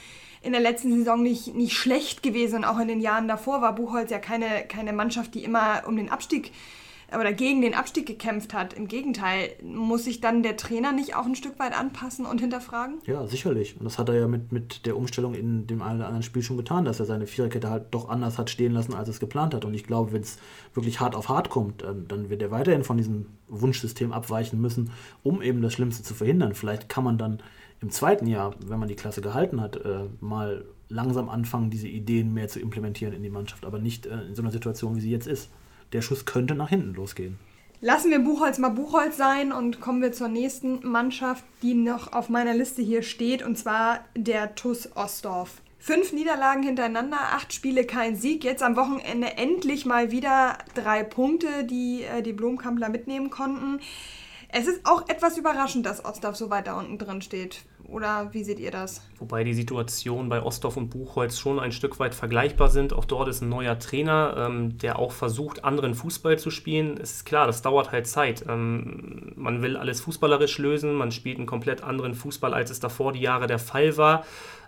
A: in der letzten Saison nicht, nicht schlecht gewesen und auch in den Jahren davor war Buchholz ja keine, keine Mannschaft, die immer um den Abstieg oder gegen den Abstieg gekämpft hat. Im Gegenteil, muss sich dann der Trainer nicht auch ein Stück weit anpassen und hinterfragen?
B: Ja, sicherlich. Und das hat er ja mit, mit der Umstellung in dem einen oder anderen Spiel schon getan, dass er seine Viererkette halt doch anders hat stehen lassen, als er es geplant hat. Und ich glaube, wenn es wirklich hart auf hart kommt, dann wird er weiterhin von diesem Wunschsystem abweichen müssen, um eben das Schlimmste zu verhindern. Vielleicht kann man dann im zweiten Jahr, wenn man die Klasse gehalten hat, äh, mal langsam anfangen, diese Ideen mehr zu implementieren in die Mannschaft, aber nicht äh, in so einer Situation, wie sie jetzt ist. Der Schuss könnte nach hinten losgehen.
A: Lassen wir Buchholz mal Buchholz sein und kommen wir zur nächsten Mannschaft, die noch auf meiner Liste hier steht, und zwar der TUS Ostdorf. Fünf Niederlagen hintereinander, acht Spiele, kein Sieg. Jetzt am Wochenende endlich mal wieder drei Punkte, die äh, die Blumenkampler mitnehmen konnten. Es ist auch etwas überraschend, dass Ostdorf so weit da unten drin steht. Oder wie seht ihr das?
C: Wobei die Situationen bei Ostdorf und Buchholz schon ein Stück weit vergleichbar sind. Auch dort ist ein neuer Trainer, ähm, der auch versucht, anderen Fußball zu spielen. Es ist klar, das dauert halt Zeit. Ähm, man will alles fußballerisch lösen, man spielt einen komplett anderen Fußball, als es davor die Jahre der Fall war.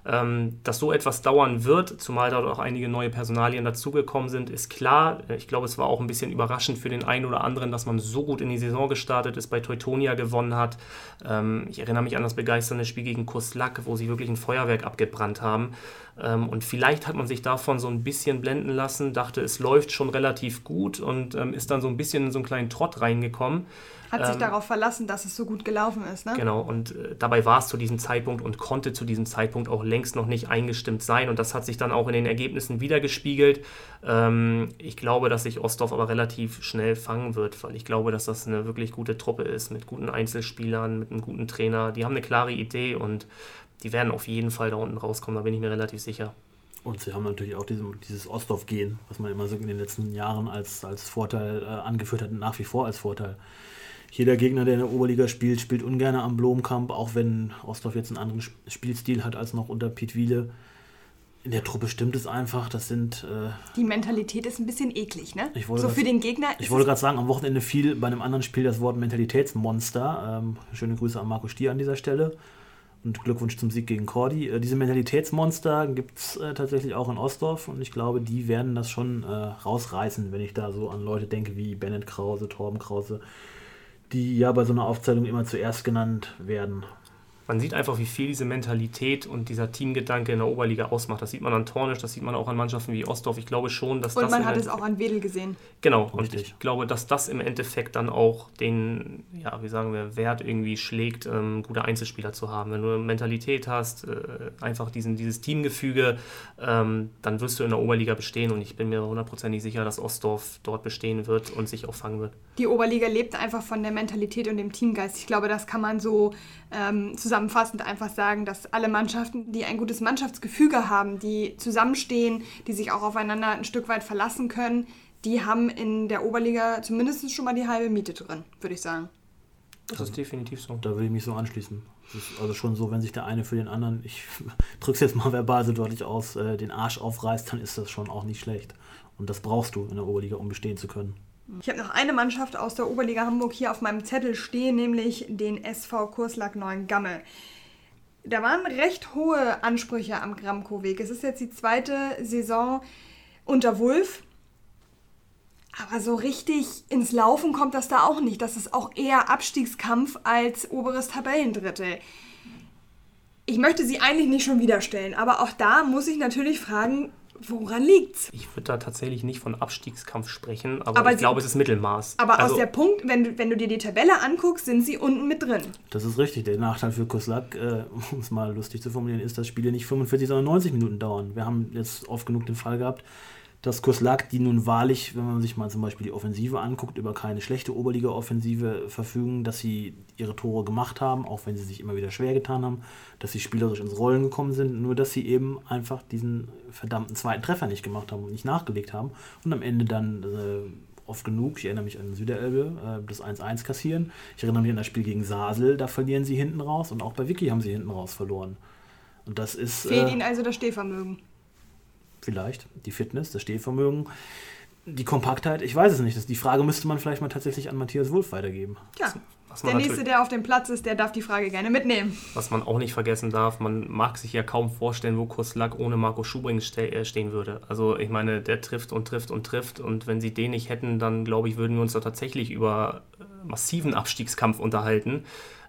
C: Ähm, dass so etwas dauern wird, zumal dort auch einige neue Personalien dazugekommen sind, ist klar. Ich glaube, es war auch ein bisschen überraschend für den einen oder anderen, dass man so gut in die Saison gestartet ist, bei Teutonia gewonnen hat. Ähm, ich erinnere mich an das begeisternde Spiel gegen Kuslak, wo sie wirklich ein Feuerwerk abgebrannt haben. Ähm, und vielleicht hat man sich davon so ein bisschen blenden lassen, dachte, es läuft schon relativ gut und ist dann so ein bisschen in so einen kleinen Trott reingekommen.
A: Hat sich ähm, darauf verlassen, dass es so gut gelaufen ist, ne?
C: Genau, und äh, dabei war es zu diesem Zeitpunkt und konnte zu diesem Zeitpunkt auch längst noch nicht eingestimmt sein. Und das hat sich dann auch in den Ergebnissen wiedergespiegelt. Ähm, ich glaube, dass sich Ostdorf aber relativ schnell fangen wird, weil ich glaube, dass das eine wirklich gute Truppe ist mit guten Einzelspielern, mit einem guten Trainer. Die haben eine klare Idee und die werden auf jeden Fall da unten rauskommen, da bin ich mir relativ sicher.
B: Und sie haben natürlich auch diesen, dieses Ostdorf-Gehen, was man immer so in den letzten Jahren als, als Vorteil äh, angeführt hat, nach wie vor als Vorteil jeder Gegner, der in der Oberliga spielt, spielt ungern am Blomkamp, auch wenn Ostdorf jetzt einen anderen Spielstil hat als noch unter Piet Wiele. In der Truppe stimmt es einfach, das sind... Äh,
A: Die Mentalität ist ein bisschen eklig, ne?
B: so grad, für den Gegner Ich wollte gerade sagen, am Wochenende fiel bei einem anderen Spiel das Wort Mentalitätsmonster. Ähm, schöne Grüße an Marco Stier an dieser Stelle und Glückwunsch zum Sieg gegen Cordy. Äh, diese Mentalitätsmonster gibt es äh, tatsächlich auch in Ostdorf und ich glaube, die werden das schon äh, rausreißen, wenn ich da so an Leute denke wie Bennett Krause, Torben Krause, die ja bei so einer Aufzählung immer zuerst genannt werden
C: man sieht einfach, wie viel diese Mentalität und dieser Teamgedanke in der Oberliga ausmacht. Das sieht man an Tornisch, das sieht man auch an Mannschaften wie Ostdorf. Ich glaube schon, dass
A: und
C: das.
A: Und man hat es auch an Wedel gesehen.
C: Genau, und ich glaube, dass das im Endeffekt dann auch den, ja, wie sagen wir, Wert irgendwie schlägt, ähm, gute Einzelspieler zu haben. Wenn du eine Mentalität hast, äh, einfach diesen, dieses Teamgefüge, ähm, dann wirst du in der Oberliga bestehen und ich bin mir hundertprozentig sicher, dass Ostdorf dort bestehen wird und sich auch fangen wird.
A: Die Oberliga lebt einfach von der Mentalität und dem Teamgeist. Ich glaube, das kann man so ähm, zusammenfassend einfach sagen, dass alle Mannschaften, die ein gutes Mannschaftsgefüge haben, die zusammenstehen, die sich auch aufeinander ein Stück weit verlassen können, die haben in der Oberliga zumindest schon mal die halbe Miete drin, würde ich sagen.
C: Das ist definitiv so.
B: Da will ich mich so anschließen. Es ist also schon so, wenn sich der eine für den anderen, ich drücke es jetzt mal verbal so deutlich aus, äh, den Arsch aufreißt, dann ist das schon auch nicht schlecht. Und das brauchst du in der Oberliga, um bestehen zu können.
A: Ich habe noch eine Mannschaft aus der Oberliga Hamburg hier auf meinem Zettel stehen, nämlich den SV Kurslack Neuengamme. Da waren recht hohe Ansprüche am Gramko-Weg. Es ist jetzt die zweite Saison unter Wulf. Aber so richtig ins Laufen kommt das da auch nicht. Das ist auch eher Abstiegskampf als oberes Tabellendrittel. Ich möchte sie eigentlich nicht schon wieder stellen, aber auch da muss ich natürlich fragen, Woran liegt's?
C: Ich würde da tatsächlich nicht von Abstiegskampf sprechen, aber, aber ich glaube, es ist Mittelmaß.
A: Aber also, aus der Punkt, wenn du, wenn du dir die Tabelle anguckst, sind sie unten mit drin.
B: Das ist richtig. Der Nachteil für Kuslak, äh, um es mal lustig zu formulieren, ist, dass Spiele nicht 45, sondern 90 Minuten dauern. Wir haben jetzt oft genug den Fall gehabt, dass Kuslak, die nun wahrlich, wenn man sich mal zum Beispiel die Offensive anguckt, über keine schlechte Oberliga-Offensive verfügen, dass sie ihre Tore gemacht haben, auch wenn sie sich immer wieder schwer getan haben, dass sie spielerisch ins Rollen gekommen sind, nur dass sie eben einfach diesen verdammten zweiten Treffer nicht gemacht haben und nicht nachgelegt haben und am Ende dann äh, oft genug, ich erinnere mich an Süderelbe, äh, das 1-1 kassieren. Ich erinnere mich an das Spiel gegen Sasel, da verlieren sie hinten raus und auch bei Vicky haben sie hinten raus verloren. Und das ist.
A: Fehlt äh, ihnen also das Stehvermögen
B: vielleicht. Die Fitness, das Stehvermögen, die Kompaktheit, ich weiß es nicht. die Frage müsste man vielleicht mal tatsächlich an Matthias Wolf weitergeben.
A: Ja. der nächste, der auf dem Platz ist, der darf die Frage gerne mitnehmen.
C: Was man auch nicht vergessen darf, man mag sich ja kaum vorstellen, wo Koslak ohne Marco Schubring ste äh, stehen würde. Also ich meine, der trifft und trifft und trifft und wenn sie den nicht hätten, dann glaube ich, würden wir uns da tatsächlich über äh, massiven Abstiegskampf unterhalten.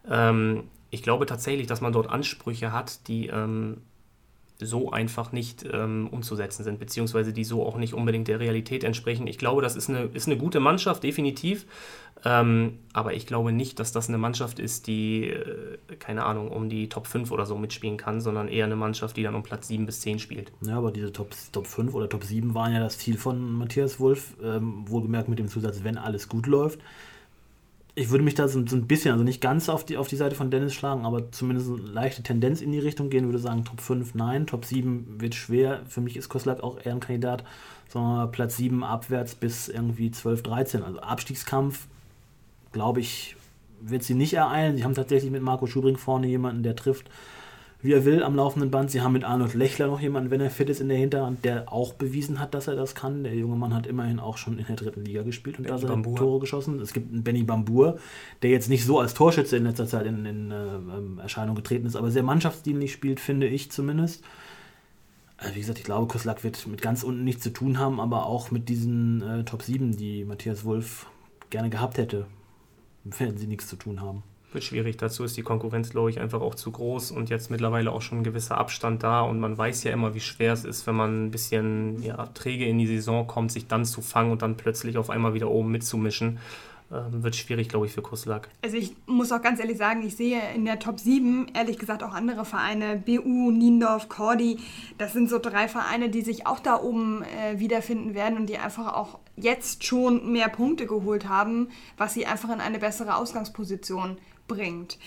C: Ähm, ich glaube tatsächlich, dass man dort Ansprüche hat, die ähm, so einfach nicht ähm, umzusetzen sind, beziehungsweise die so auch nicht unbedingt der Realität entsprechen. Ich glaube, das ist eine, ist eine gute Mannschaft, definitiv. Ähm, aber ich glaube nicht, dass das eine Mannschaft ist, die, äh, keine Ahnung, um die Top 5 oder so mitspielen kann, sondern eher eine Mannschaft, die dann um Platz 7 bis 10 spielt.
B: Ja, aber diese Top, Top 5 oder Top 7 waren ja das Ziel von Matthias Wolf, ähm, wohlgemerkt mit dem Zusatz, wenn alles gut läuft ich würde mich da so, so, ein bisschen, also nicht ganz auf die, auf die Seite von Dennis schlagen, aber zumindest eine leichte Tendenz in die Richtung gehen, würde sagen, Top 5 nein, Top 7 wird schwer. Für mich ist Koslak auch eher ein Kandidat, sondern Platz 7 abwärts bis irgendwie 12, 13. Also Abstiegskampf, glaube ich, wird sie nicht ereilen. Sie haben tatsächlich mit Marco Schubring vorne jemanden, der trifft, wie er will am laufenden Band. Sie haben mit Arnold Lechler noch jemanden, wenn er fit ist in der Hinterhand, der auch bewiesen hat, dass er das kann. Der junge Mann hat immerhin auch schon in der dritten Liga gespielt und da seine Tore geschossen. Es gibt einen Benny Bambur, der jetzt nicht so als Torschütze in letzter Zeit in, in äh, Erscheinung getreten ist, aber sehr mannschaftsdienlich spielt, finde ich zumindest. Also wie gesagt, ich glaube, Koslak wird mit ganz unten nichts zu tun haben, aber auch mit diesen äh, Top 7, die Matthias Wolf gerne gehabt hätte, werden sie nichts zu tun haben
C: wird schwierig. Dazu ist die Konkurrenz, glaube ich, einfach auch zu groß und jetzt mittlerweile auch schon ein gewisser Abstand da. Und man weiß ja immer, wie schwer es ist, wenn man ein bisschen ja, träge in die Saison kommt, sich dann zu fangen und dann plötzlich auf einmal wieder oben mitzumischen. Ähm, wird schwierig, glaube ich, für Kuslak.
A: Also ich muss auch ganz ehrlich sagen, ich sehe in der Top 7 ehrlich gesagt auch andere Vereine, BU, Niendorf, Cordy, das sind so drei Vereine, die sich auch da oben äh, wiederfinden werden und die einfach auch jetzt schon mehr Punkte geholt haben, was sie einfach in eine bessere Ausgangsposition bringt.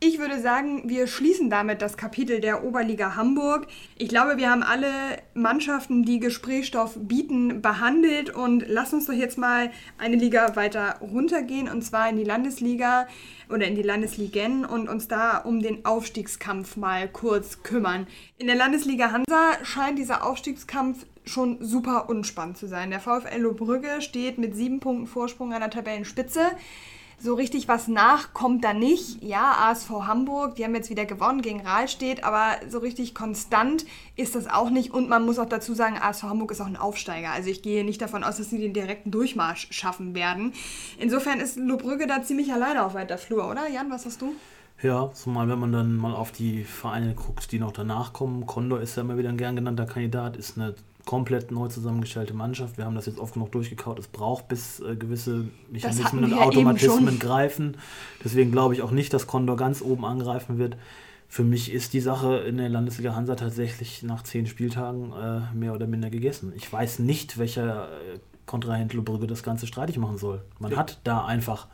A: Ich würde sagen, wir schließen damit das Kapitel der Oberliga Hamburg. Ich glaube, wir haben alle Mannschaften, die Gesprächsstoff bieten, behandelt und lass uns doch jetzt mal eine Liga weiter runtergehen und zwar in die Landesliga oder in die Landesligen und uns da um den Aufstiegskampf mal kurz kümmern. In der Landesliga Hansa scheint dieser Aufstiegskampf schon super unspannend zu sein. Der VfL Lobrügge steht mit sieben Punkten Vorsprung an der Tabellenspitze so richtig was nach kommt da nicht. Ja, ASV Hamburg, die haben jetzt wieder gewonnen gegen Rahlstedt, aber so richtig konstant ist das auch nicht. Und man muss auch dazu sagen, ASV Hamburg ist auch ein Aufsteiger. Also ich gehe nicht davon aus, dass sie den direkten Durchmarsch schaffen werden. Insofern ist Lobrügge da ziemlich alleine auf weiter Flur, oder? Jan, was hast du?
B: Ja, zumal wenn man dann mal auf die Vereine guckt, die noch danach kommen. Condor ist ja immer wieder ein gern genannter Kandidat, ist eine komplett neu zusammengestellte Mannschaft. Wir haben das jetzt oft genug durchgekaut. Es braucht, bis äh, gewisse Mechanismen und Automatismen greifen. Deswegen glaube ich auch nicht, dass Condor ganz oben angreifen wird. Für mich ist die Sache in der Landesliga Hansa tatsächlich nach zehn Spieltagen äh, mehr oder minder gegessen. Ich weiß nicht, welcher äh, Kontrahent Brügge das Ganze streitig machen soll. Man ja. hat da einfach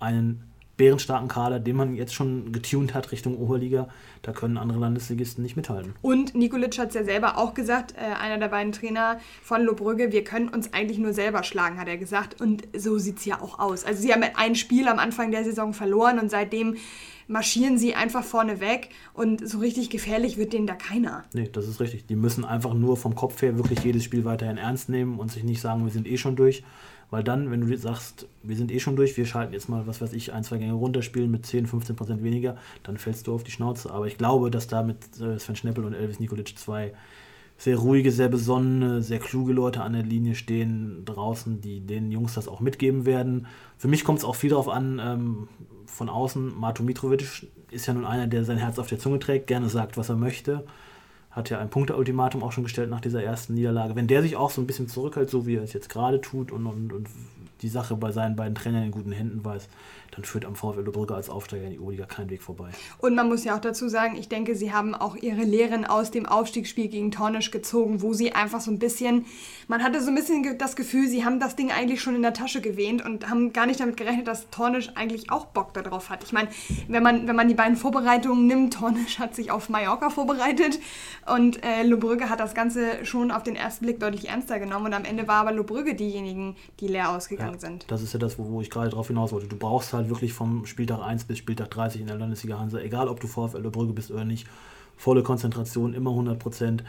B: einen bärenstarken Kader, den man jetzt schon getuned hat Richtung Oberliga. Da können andere Landesligisten nicht mithalten.
A: Und Nikolic hat es ja selber auch gesagt, äh, einer der beiden Trainer von Lobrügge, wir können uns eigentlich nur selber schlagen, hat er gesagt. Und so sieht es ja auch aus. Also sie haben ein Spiel am Anfang der Saison verloren und seitdem marschieren sie einfach vorne weg und so richtig gefährlich wird denen da keiner.
B: Nee, das ist richtig. Die müssen einfach nur vom Kopf her wirklich jedes Spiel weiterhin ernst nehmen und sich nicht sagen, wir sind eh schon durch, weil dann, wenn du sagst, wir sind eh schon durch, wir schalten jetzt mal, was weiß ich, ein, zwei Gänge runterspielen mit 10, 15 Prozent weniger, dann fällst du auf die Schnauze. Aber ich glaube, dass da mit äh, Sven Schneppel und Elvis Nikolic zwei sehr ruhige, sehr besonnene, sehr kluge Leute an der Linie stehen draußen, die den Jungs das auch mitgeben werden. Für mich kommt es auch viel darauf an, ähm, von außen, Marto Mitrovic ist ja nun einer, der sein Herz auf der Zunge trägt, gerne sagt, was er möchte hat ja ein Punkteultimatum auch schon gestellt nach dieser ersten Niederlage. Wenn der sich auch so ein bisschen zurückhält, so wie er es jetzt gerade tut und, und, und die Sache bei seinen beiden Trainern in guten Händen weiß, dann führt am VfL Brügge als Aufsteiger in die Oberliga kein Weg vorbei.
A: Und man muss ja auch dazu sagen, ich denke, sie haben auch ihre Lehren aus dem Aufstiegsspiel gegen Tornisch gezogen, wo sie einfach so ein bisschen, man hatte so ein bisschen das Gefühl, sie haben das Ding eigentlich schon in der Tasche gewähnt und haben gar nicht damit gerechnet, dass Tornisch eigentlich auch Bock darauf hat. Ich meine, wenn man, wenn man die beiden Vorbereitungen nimmt, Tornisch hat sich auf Mallorca vorbereitet und äh, Lobrügge hat das Ganze schon auf den ersten Blick deutlich ernster genommen und am Ende war aber Lobrügge diejenigen, die leer ausgegangen
B: ja,
A: sind.
B: Das ist ja das, wo, wo ich gerade drauf hinaus wollte. Du brauchst halt halt wirklich vom Spieltag 1 bis Spieltag 30 in der Landesliga Hansa, egal ob du VfL Brügge bist oder nicht, volle Konzentration, immer 100 Prozent.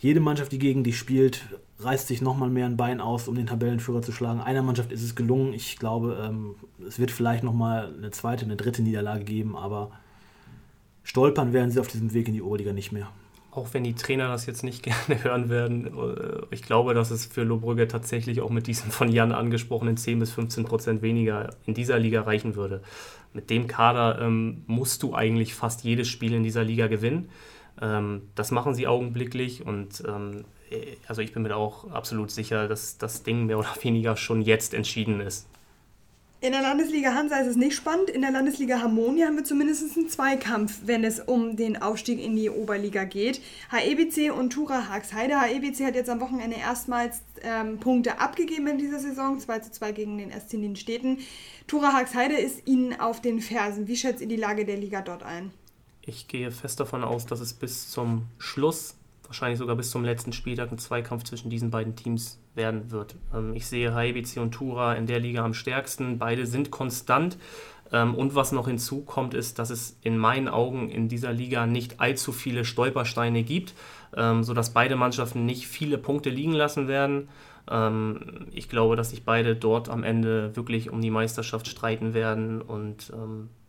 B: Jede Mannschaft, die gegen dich spielt, reißt sich nochmal mehr ein Bein aus, um den Tabellenführer zu schlagen. Einer Mannschaft ist es gelungen. Ich glaube, ähm, es wird vielleicht nochmal eine zweite, eine dritte Niederlage geben, aber stolpern werden sie auf diesem Weg in die Oberliga nicht mehr
C: auch wenn die Trainer das jetzt nicht gerne hören werden, äh, ich glaube, dass es für Lohbrügge tatsächlich auch mit diesen von Jan angesprochenen 10 bis 15 Prozent weniger in dieser Liga reichen würde. Mit dem Kader ähm, musst du eigentlich fast jedes Spiel in dieser Liga gewinnen. Ähm, das machen sie augenblicklich und ähm, äh, also ich bin mir auch absolut sicher, dass das Ding mehr oder weniger schon jetzt entschieden ist.
A: In der Landesliga Hansa ist es nicht spannend. In der Landesliga Harmonia haben wir zumindest einen Zweikampf, wenn es um den Aufstieg in die Oberliga geht. HEBC und Tura Haxheide. HEBC hat jetzt am Wochenende erstmals ähm, Punkte abgegeben in dieser Saison. 2 zu 2 gegen den SC Städten. Tura Haxheide ist Ihnen auf den Fersen. Wie schätzt ihr die Lage der Liga dort ein?
C: Ich gehe fest davon aus, dass es bis zum Schluss wahrscheinlich sogar bis zum letzten Spieltag ein Zweikampf zwischen diesen beiden Teams werden wird. Ähm, ich sehe HBC und Tura in der Liga am stärksten. Beide sind konstant. Ähm, und was noch hinzukommt, ist, dass es in meinen Augen in dieser Liga nicht allzu viele Stolpersteine gibt, ähm, sodass beide Mannschaften nicht viele Punkte liegen lassen werden. Ähm, ich glaube, dass sich beide dort am Ende wirklich um die Meisterschaft streiten werden und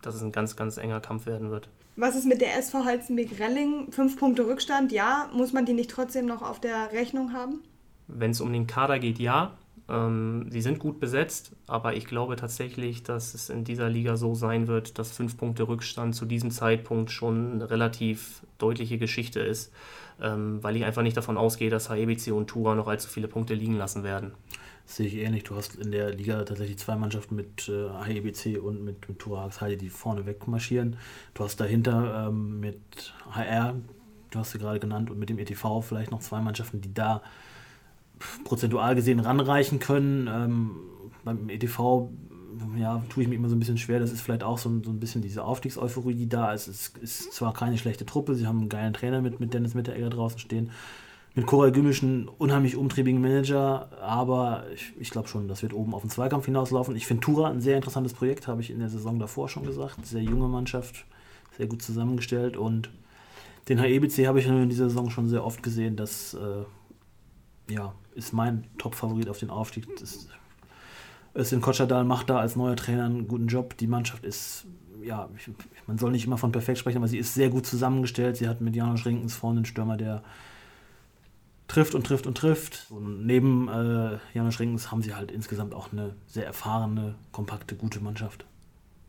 C: dass es ein ganz, ganz enger Kampf werden wird.
A: Was ist mit der SV Halzenbeck-Relling? Fünf Punkte Rückstand, ja. Muss man die nicht trotzdem noch auf der Rechnung haben?
C: Wenn es um den Kader geht, ja. Ähm, sie sind gut besetzt, aber ich glaube tatsächlich, dass es in dieser Liga so sein wird, dass fünf Punkte Rückstand zu diesem Zeitpunkt schon eine relativ deutliche Geschichte ist, ähm, weil ich einfach nicht davon ausgehe, dass HEBC und Tura noch allzu viele Punkte liegen lassen werden.
B: Sehe ich ähnlich. Du hast in der Liga tatsächlich zwei Mannschaften mit äh, HEBC und mit, mit Tura Heide, die vorne weg marschieren. Du hast dahinter ähm, mit HR, du hast sie gerade genannt, und mit dem ETV vielleicht noch zwei Mannschaften, die da prozentual gesehen ranreichen können. Ähm, beim ETV ja, tue ich mir immer so ein bisschen schwer. Das ist vielleicht auch so ein, so ein bisschen diese Aufstiegseuphorie, die da ist. Es ist zwar keine schlechte Truppe, sie haben einen geilen Trainer mit, mit Dennis Mitteregger draußen stehen. Mit Koray Gümmisch einen unheimlich umtriebigen Manager, aber ich, ich glaube schon, das wird oben auf den Zweikampf hinauslaufen. Ich finde Tura ein sehr interessantes Projekt, habe ich in der Saison davor schon gesagt. Sehr junge Mannschaft, sehr gut zusammengestellt und den HEBC habe ich in dieser Saison schon sehr oft gesehen, dass äh, ja, ist mein Top-Favorit auf den Aufstieg. Das, Kotschadal macht da als neuer Trainer einen guten Job. Die Mannschaft ist, ja, ich, man soll nicht immer von perfekt sprechen, aber sie ist sehr gut zusammengestellt. Sie hat mit Janusz Rinkens vorne einen Stürmer, der trifft und trifft und trifft. Und neben äh, Janusz Rinkens haben sie halt insgesamt auch eine sehr erfahrene, kompakte, gute Mannschaft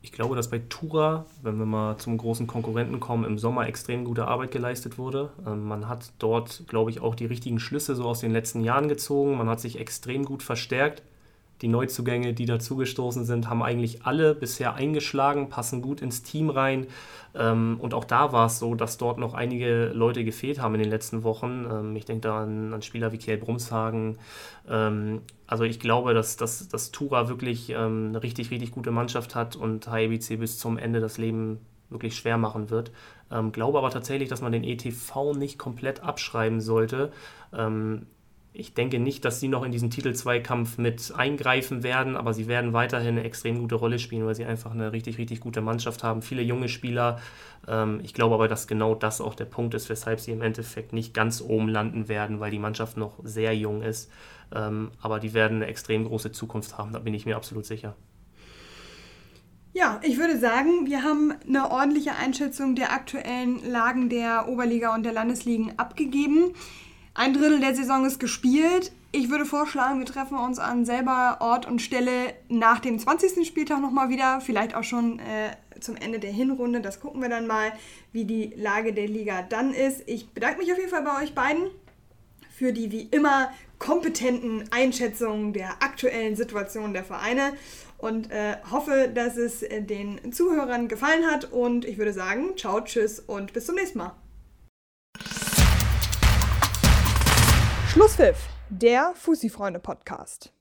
C: ich glaube, dass bei Tura, wenn wir mal zum großen Konkurrenten kommen, im Sommer extrem gute Arbeit geleistet wurde. Ähm, man hat dort, glaube ich, auch die richtigen Schlüsse so aus den letzten Jahren gezogen. Man hat sich extrem gut verstärkt. Die Neuzugänge, die dazugestoßen sind, haben eigentlich alle bisher eingeschlagen, passen gut ins Team rein. Ähm, und auch da war es so, dass dort noch einige Leute gefehlt haben in den letzten Wochen. Ähm, ich denke da an, an Spieler wie Kiel Brumshagen. Ähm, also ich glaube, dass, dass, dass Tura wirklich eine richtig, richtig gute Mannschaft hat und HIBC bis zum Ende das Leben wirklich schwer machen wird. Ähm, glaube aber tatsächlich, dass man den ETV nicht komplett abschreiben sollte. Ähm, ich denke nicht, dass sie noch in diesen Titel-Zweikampf mit eingreifen werden, aber sie werden weiterhin eine extrem gute Rolle spielen, weil sie einfach eine richtig, richtig gute Mannschaft haben. Viele junge Spieler. Ähm, ich glaube aber, dass genau das auch der Punkt ist, weshalb sie im Endeffekt nicht ganz oben landen werden, weil die Mannschaft noch sehr jung ist. Ähm, aber die werden eine extrem große Zukunft haben, da bin ich mir absolut sicher.
A: Ja, ich würde sagen, wir haben eine ordentliche Einschätzung der aktuellen Lagen der Oberliga und der Landesligen abgegeben. Ein Drittel der Saison ist gespielt. Ich würde vorschlagen, wir treffen uns an selber Ort und Stelle nach dem 20. Spieltag nochmal wieder. Vielleicht auch schon äh, zum Ende der Hinrunde. Das gucken wir dann mal, wie die Lage der Liga dann ist. Ich bedanke mich auf jeden Fall bei euch beiden für die wie immer kompetenten Einschätzungen der aktuellen Situation der Vereine und äh, hoffe, dass es äh, den Zuhörern gefallen hat. Und ich würde sagen, ciao, tschüss und bis zum nächsten Mal. Schlusspfiff, der Fussi-Freunde-Podcast.